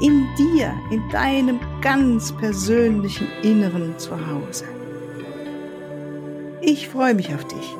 In dir, in deinem ganz persönlichen Inneren Zuhause. Ich freue mich auf dich.